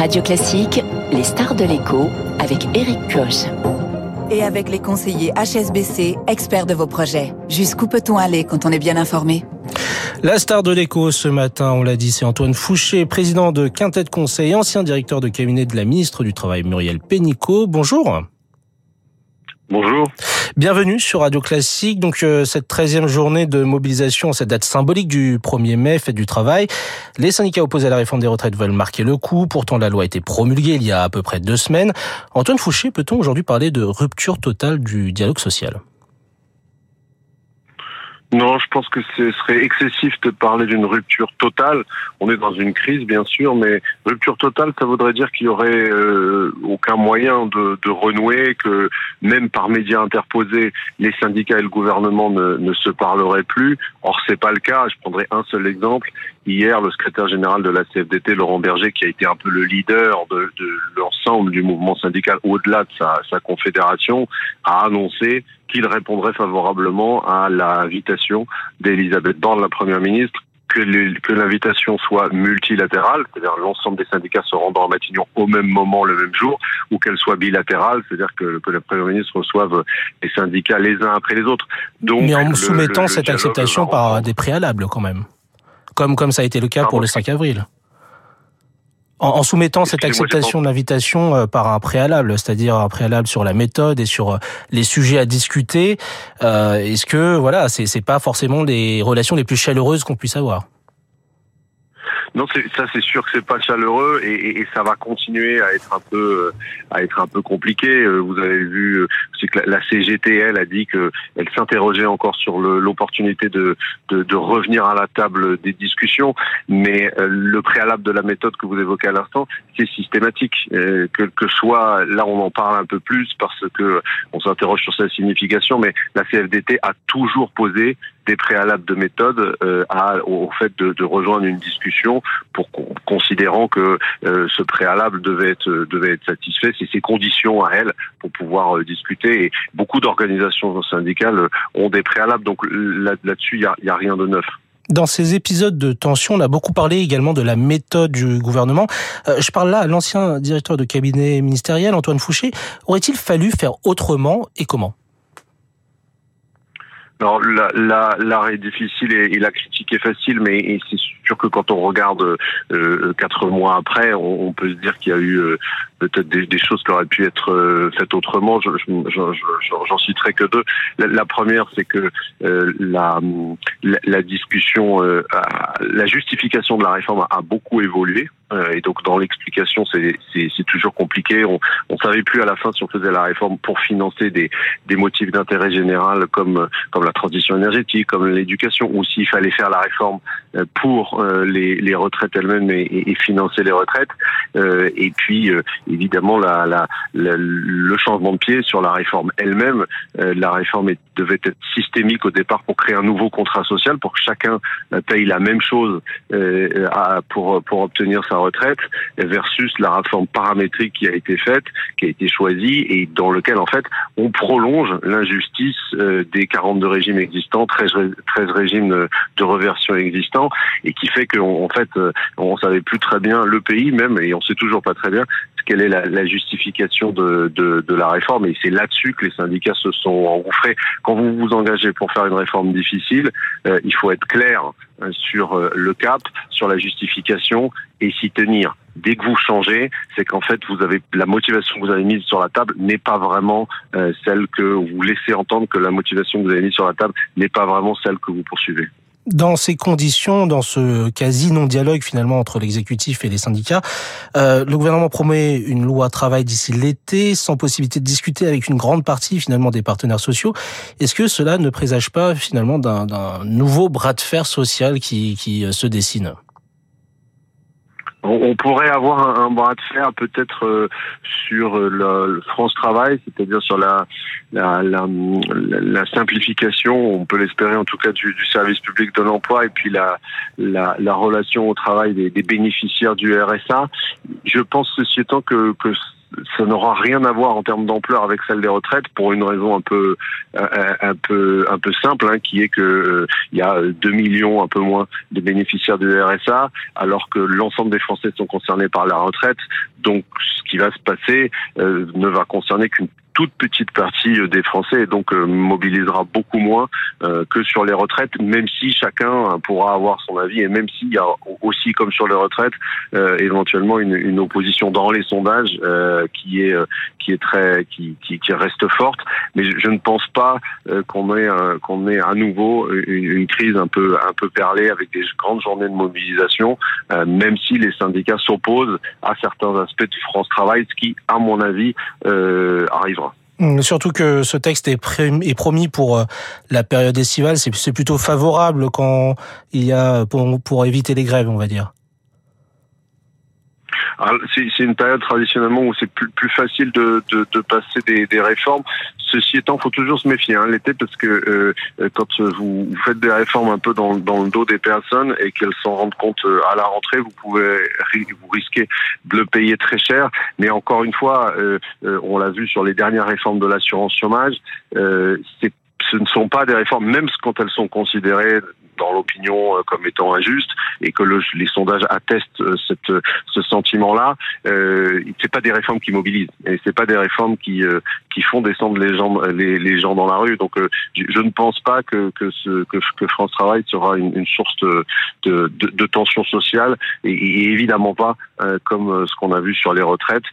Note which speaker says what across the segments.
Speaker 1: Radio Classique, les stars de l'écho avec Eric Koch.
Speaker 2: Et avec les conseillers HSBC, experts de vos projets. Jusqu'où peut-on aller quand on est bien informé?
Speaker 3: La star de l'écho ce matin, on l'a dit, c'est Antoine Fouché, président de Quintet Conseil, ancien directeur de cabinet de la ministre du Travail Muriel Pénicaud. Bonjour.
Speaker 4: Bonjour.
Speaker 3: Bienvenue sur Radio Classique. Donc euh, cette 13e journée de mobilisation, cette date symbolique du 1er mai, fête du travail. Les syndicats opposés à la réforme des retraites veulent marquer le coup. Pourtant, la loi a été promulguée il y a à peu près deux semaines. Antoine Fouché, peut-on aujourd'hui parler de rupture totale du dialogue social?
Speaker 4: Non, je pense que ce serait excessif de parler d'une rupture totale. On est dans une crise, bien sûr, mais rupture totale, ça voudrait dire qu'il y aurait euh, aucun moyen de, renouer, que même par médias interposés, les syndicats et le gouvernement ne, se parleraient plus. Or, c'est pas le cas. Je prendrai un seul exemple. Hier, le secrétaire général de la CFDT, Laurent Berger, qui a été un peu le leader de, l'ensemble du mouvement syndical au-delà de sa confédération, a annoncé qu'il répondrait favorablement à l'invitation d'Elisabeth Borne, la première ministre, que l'invitation soit multilatérale, c'est-à-dire l'ensemble des syndicats se rendant à Matignon au même moment, le même jour, ou qu'elle soit bilatérale, c'est-à-dire que, que le Premier ministre reçoive les syndicats les uns après les autres.
Speaker 3: Donc, Mais en soumettant cette acceptation par des préalables quand même, comme, comme ça a été le cas pour le 5 avril en, soumettant cette acceptation de l'invitation euh, par un préalable, c'est-à-dire un préalable sur la méthode et sur euh, les sujets à discuter, euh, est-ce que voilà, c'est pas forcément les relations les plus chaleureuses qu'on puisse avoir?
Speaker 4: Non, ça c'est sûr que c'est pas chaleureux et, et, ça va continuer à être un peu à être un peu compliqué. Euh, vous avez vu, c'est que la, CGTL a dit que elle s'interrogeait encore sur l'opportunité de, de, de revenir à la table des discussions, mais euh, le préalable de la méthode que vous évoquez à l'instant, c'est systématique. Euh, que, que soit là, on en parle un peu plus parce que on s'interroge sur sa signification, mais la CFDT a toujours posé des préalables de méthode euh, au fait de, rejoindre une discussion pour considérant que euh, ce préalable devait être devait être satisfait, c'est ses conditions à elle pour pouvoir euh, discuter. Et beaucoup d'organisations syndicales ont des préalables, donc là-dessus il y a, a rien de neuf.
Speaker 3: Dans ces épisodes de tension, on a beaucoup parlé également de la méthode du gouvernement. je parle là à l'ancien directeur de cabinet ministériel, Antoine Fouché. Aurait-il fallu faire autrement et comment?
Speaker 4: Alors l'art la, est difficile et, la critique est facile, mais c'est sûr que quand on regarde euh, quatre mois après, on, peut se dire qu'il y a eu euh, peut-être des, choses qui auraient pu être euh, faites autrement. J'en citerai que deux. La, première, c'est que la, la, discussion, la justification de la réforme a beaucoup évolué. et donc dans l'explication, c'est toujours compliqué. On ne savait plus à la fin si on faisait la réforme pour financer des, des motifs d'intérêt général comme comme la transition énergétique, comme l'éducation, ou s'il fallait faire la réforme euh, pour euh, les, les retraites elles-mêmes et, et, financer les retraites. Euh, et puis, évidemment, la, la, le changement de pied sur la réforme elle-même. la réforme devait être systémique au départ pour créer un nouveau contrat social, pour que chacun paye la même chose à, pour, pour obtenir sa retraite, versus la réforme paramétrique qui a été faite, qui a été choisie, et dans lequel, en fait, on prolonge l'injustice des 42 régimes existants, 13, 13 régimes de reversion existants, et qui fait qu'en en fait, euh, on savait plus très bien le pays même, et on sait toujours pas très bien quelle est la, justification de, la réforme. Et c'est là-dessus que les syndicats se sont engouffrés. Quand vous vous engagez pour faire une réforme difficile, euh, il faut être clair euh, sur le cap, sur la justification et s'y tenir. Dès que vous changez, c'est qu'en fait vous avez la motivation que vous avez mise sur la table n'est pas vraiment celle que vous laissez entendre que la motivation que vous avez mise sur la table n'est pas vraiment celle que vous poursuivez.
Speaker 3: Dans ces conditions, dans ce quasi non-dialogue finalement entre l'exécutif et les syndicats, euh, le gouvernement promet une loi travail d'ici l'été, sans possibilité de discuter avec une grande partie finalement des partenaires sociaux. Est-ce que cela ne présage pas finalement d'un nouveau bras de fer social qui, qui euh, se dessine?
Speaker 4: On, pourrait avoir un, bras de fer peut-être euh, sur euh, le, France Travail, c'est-à-dire sur la la, la, la, simplification, on peut l'espérer en tout cas du, du, service public de l'emploi et puis la, la, la relation au travail des, des bénéficiaires du RSA. Je pense ceci étant que, que ça n'aura rien à voir en termes d'ampleur avec celle des retraites pour une raison un peu un peu un peu simple, hein, qui est que il y a 2 millions un peu moins de bénéficiaires du RSA, alors que l'ensemble des Français sont concernés par la retraite. Donc, ce qui va se passer ne va concerner qu'une toute petite partie euh, des Français et donc euh, mobilisera beaucoup moins euh, que sur les retraites, même si chacun pourra avoir son avis et même s'il y a aussi, comme sur les retraites, éventuellement une, une, opposition dans les sondages qui est qui est très qui, qui, qui, reste forte. Mais je, ne pense pas qu'on ait qu'on ait à nouveau une, une, crise un peu un peu perlée avec des grandes journées de mobilisation, même si les syndicats s'opposent à certains aspects de France Travail, ce qui, à mon avis, arrivera.
Speaker 3: Hum, surtout que ce texte est, promis pour euh, la période estivale, c'est plutôt favorable quand il y a pour, éviter les grèves, on va dire.
Speaker 4: C'est une période traditionnellement où c'est plus, facile de, passer des réformes. Ceci étant, faut toujours se méfier hein, l'été parce que euh, euh, quand vous, faites des réformes un peu dans, dans le dos des personnes et qu'elles s'en rendent compte euh, à la rentrée, vous pouvez vous risquer de le payer très cher. Mais encore une fois, on l'a vu sur les dernières réformes de l'assurance chômage, ce ne sont pas des réformes, même quand elles sont considérées dans l'opinion euh, comme étant injuste et que le, les sondages attestent euh, cette, ce sentiment-là, euh, c'est pas des réformes qui mobilisent et c'est pas des réformes qui euh, qui font descendre les gens les, les gens dans la rue. Donc je, ne pense pas que que, que, France Travail sera une, source de, de, tension sociale et, évidemment pas comme ce qu'on a vu sur les retraites.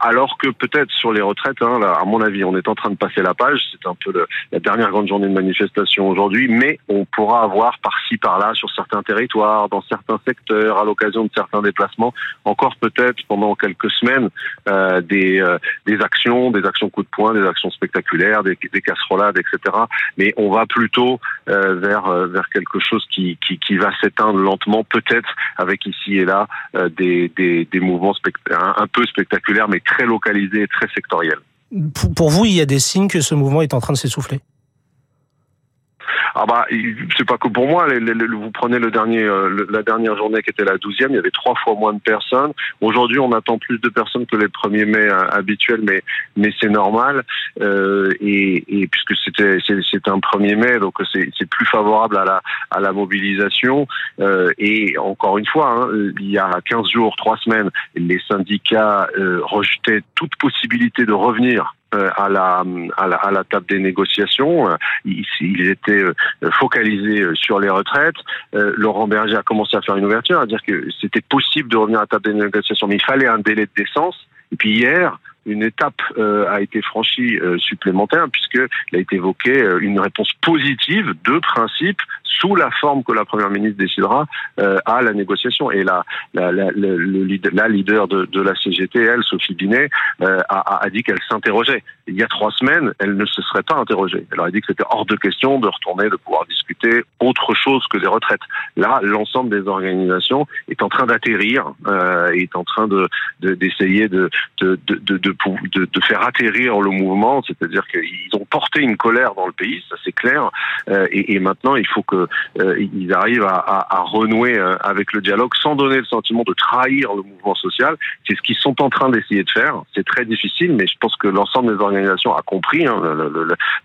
Speaker 4: Alors que peut-être sur les retraites, hein, à mon avis, on est en train de passer la page. C'est un peu la dernière grande journée de manifestation aujourd'hui, mais on pourra avoir par-ci par-là sur certains territoires, dans certains secteurs, à l'occasion de certains déplacements, encore peut-être pendant quelques semaines euh, des euh, des actions, des actions coup de poing, des actions spectaculaires, des, des casserolades, etc. Mais on va plutôt euh, vers vers quelque chose qui qui, qui va s'éteindre lentement, peut-être avec ici et là des, des des mouvements un, un peu spectaculaires, mais très localisés et très sectoriels.
Speaker 3: Pour vous, il y a des signes que ce mouvement est en train de s'essouffler?
Speaker 4: Ah bah, c'est pas que pour moi. vous prenez le dernier, euh, la dernière journée qui était la douzième, il y avait trois fois moins de personnes. Aujourd'hui, on attend plus de personnes que les premiers mai euh, habituels, mais mais c'est normal. Euh, et, et, puisque c'était c'est un premier mai, donc c'est plus favorable à la à la mobilisation. Euh, et encore une fois, hein, il y a 15 jours, trois semaines, les syndicats rejetaient toute possibilité de revenir à la, à la, à la table des négociations. Il, il était euh, focalisé euh, sur les retraites. Laurent Berger a commencé à faire une ouverture, à dire que c'était possible de revenir à la table des négociations, mais il fallait un délai de décence. Et puis hier, une étape a été franchie supplémentaire puisqu'il a été évoqué une réponse positive de principe sous la forme que la première ministre décidera euh, à la négociation. Et la, la, la, la leader de, de, la CGT, elle, Sophie Binet, euh, a, a, dit qu'elle s'interrogeait. Il y a trois semaines, elle ne se serait pas interrogée. Elle aurait dit que c'était hors de question de retourner, de pouvoir discuter autre chose que des retraites. Là, l'ensemble des organisations est en train d'atterrir, euh, est en train de d'essayer de de, de, de, de, de faire atterrir le mouvement, c'est-à-dire qu'ils ont porté une colère dans le pays, ça c'est clair, euh, et, et maintenant il faut que euh, arrivent à, à, renouer euh, avec le dialogue sans donner le sentiment de trahir le mouvement social. C'est ce qu'ils sont en train d'essayer de faire. C'est très difficile, mais je pense que l'ensemble des organisations a compris. Hein,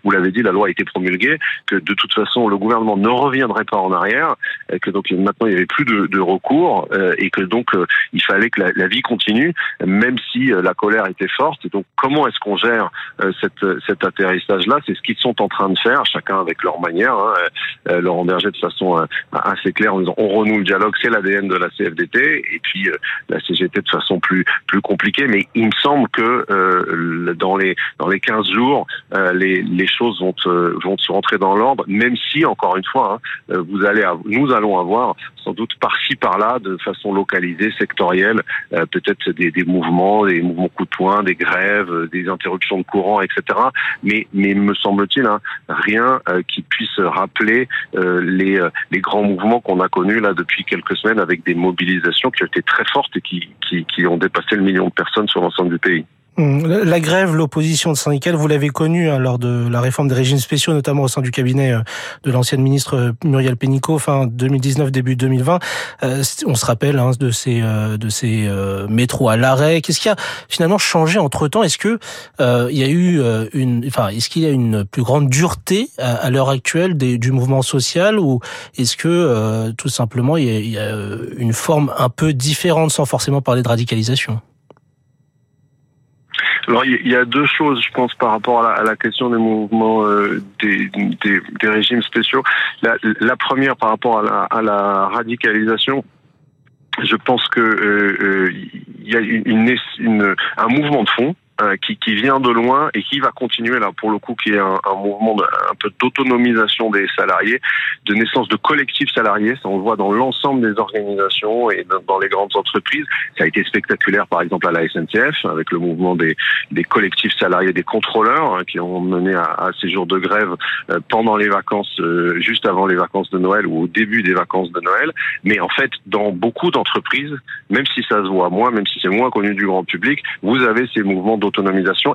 Speaker 4: vous l'avez dit, la loi a été promulguée, que de toute façon le gouvernement ne reviendrait pas en arrière, et que donc maintenant il n'y avait plus de, de recours, euh, et que donc il fallait que la, la, vie continue, même si la colère était forte. Et donc comment est-ce qu'on gère cette, cet atterrissage-là? C'est ce qu'ils sont en train de faire, chacun avec leur manière. Hein. Laurent de façon euh, assez claire en disant on renoue le dialogue, c'est l'ADN de la CFDT, et puis euh, la CGT de façon plus plus compliquée. Mais il me semble que euh, dans les dans les 15 jours, les, les choses vont vont se rentrer dans l'ordre, même si encore une fois, hein, vous allez nous allons avoir sans doute par-ci par-là, de façon localisée, sectorielle, peut-être des, des mouvements, des mouvements coup de poing, des grèves, des interruptions de courant, etc. Mais mais me semble-t-il, hein, rien qui puisse rappeler les, euh, les grands mouvements qu'on a connus là depuis quelques semaines avec des mobilisations qui ont été très fortes et qui, qui ont dépassé le million de personnes sur l'ensemble du pays.
Speaker 3: Hum, la grève, l'opposition syndicale, vous l'avez connue hein, lors de la réforme des régimes spéciaux, notamment au sein du cabinet euh, de l'ancienne ministre euh, Muriel Pénicaud, fin 2019, début 2020. Euh, on se rappelle hein, de ces de ces métros à l'arrêt. Qu'est-ce qui a finalement changé entre temps Est-ce que il y a eu une, enfin, est-ce qu'il y a une plus grande dureté à, l'heure actuelle des, du mouvement social, ou est-ce que tout simplement il y, a, il y a une forme un peu différente, sans forcément parler de radicalisation?
Speaker 4: Alors il y a deux choses, je pense, par rapport à la, question des mouvements euh, des, des, des, régimes spéciaux. La, première par rapport à la, à la radicalisation. Je pense que euh, euh y a une, une, un mouvement de fond euh, qui, qui, vient de loin et qui va continuer là pour le coup qui est un, un mouvement de, un peu d'autonomisation des salariés, de naissance de collectifs salariés. Ça on le voit dans l'ensemble des organisations et dans les grandes entreprises. Ça a été spectaculaire par exemple à la SNCF avec le mouvement des, des collectifs salariés des contrôleurs hein, qui ont mené à, à, ces jours de grève euh, pendant les vacances, euh, juste avant les vacances de Noël ou au début des vacances de Noël. Mais en fait, dans beaucoup d'entreprises, même si ça se voit moins, même si c'est moins connu du grand public, vous avez ces mouvements d'autonomisation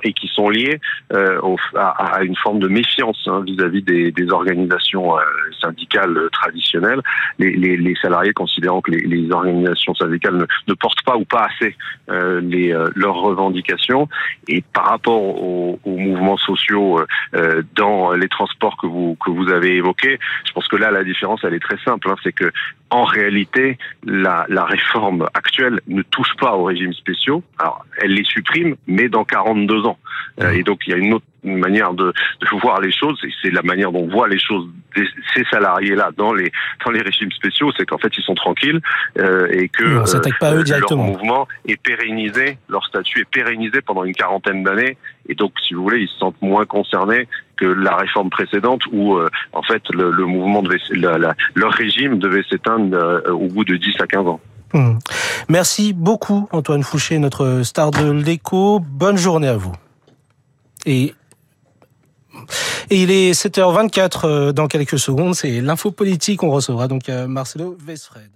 Speaker 4: et qui sont liés euh, à, une forme de méfiance hein, vis-à-vis des, organisations euh, syndicales traditionnelles. Les, salariés considérant que les, organisations syndicales ne, portent pas ou pas assez euh, euh, leurs revendications. Et par rapport aux, mouvements sociaux euh, dans les transports que vous que vous avez évoqués, je pense que là la différence elle est très simple. Hein, c'est que en réalité, la, la, réforme actuelle ne touche pas aux régimes spéciaux. Alors, elle les supprime, mais dans 42 ans. Euh, et donc, il y a une autre manière de, de voir les choses, et c'est la manière dont on voit les choses ces salariés-là dans les dans les régimes spéciaux, c'est qu'en fait, ils sont tranquilles euh, et que
Speaker 3: euh, pas eux directement.
Speaker 4: leur mouvement est pérennisé, leur statut est pérennisé pendant une quarantaine d'années, et donc, si vous voulez, ils se sentent moins concernés que la réforme précédente où euh, en fait le, le mouvement devait la, la, leur régime devait s'éteindre euh, au bout de 10 à 15 ans.
Speaker 3: Mmh. Merci beaucoup Antoine Fouché, notre star de l'écho. Bonne journée à vous. Et il est 7h24 euh, dans quelques secondes, c'est l'info politique. On recevra donc Marcelo Vesfred.